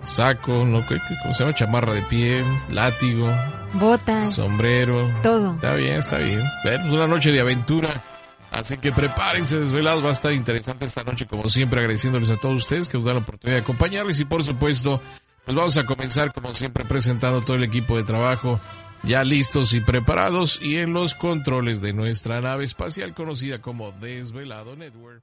saco, ¿no? ¿Cómo se llama? Chamarra de piel, látigo. Botas. Sombrero. Todo. Está bien, está bien. Ver, una noche de aventura. Así que prepárense desvelados, va a estar interesante esta noche como siempre agradeciéndoles a todos ustedes que nos dan la oportunidad de acompañarles y por supuesto pues vamos a comenzar como siempre presentando todo el equipo de trabajo ya listos y preparados y en los controles de nuestra nave espacial conocida como Desvelado Network.